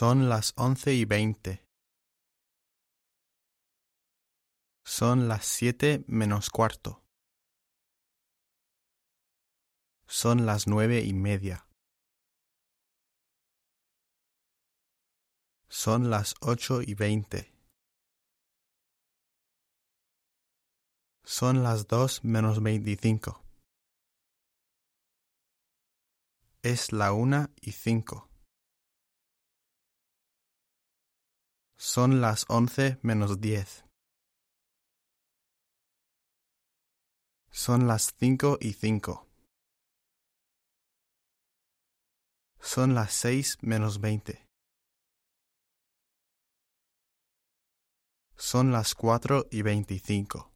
Son las once y veinte. Son las siete menos cuarto. Son las nueve y media. Son las ocho y veinte. Son las dos menos veinticinco. Es la una y cinco. Son las once menos diez. Son las cinco y cinco. Son las seis menos veinte. Son las cuatro y veinticinco.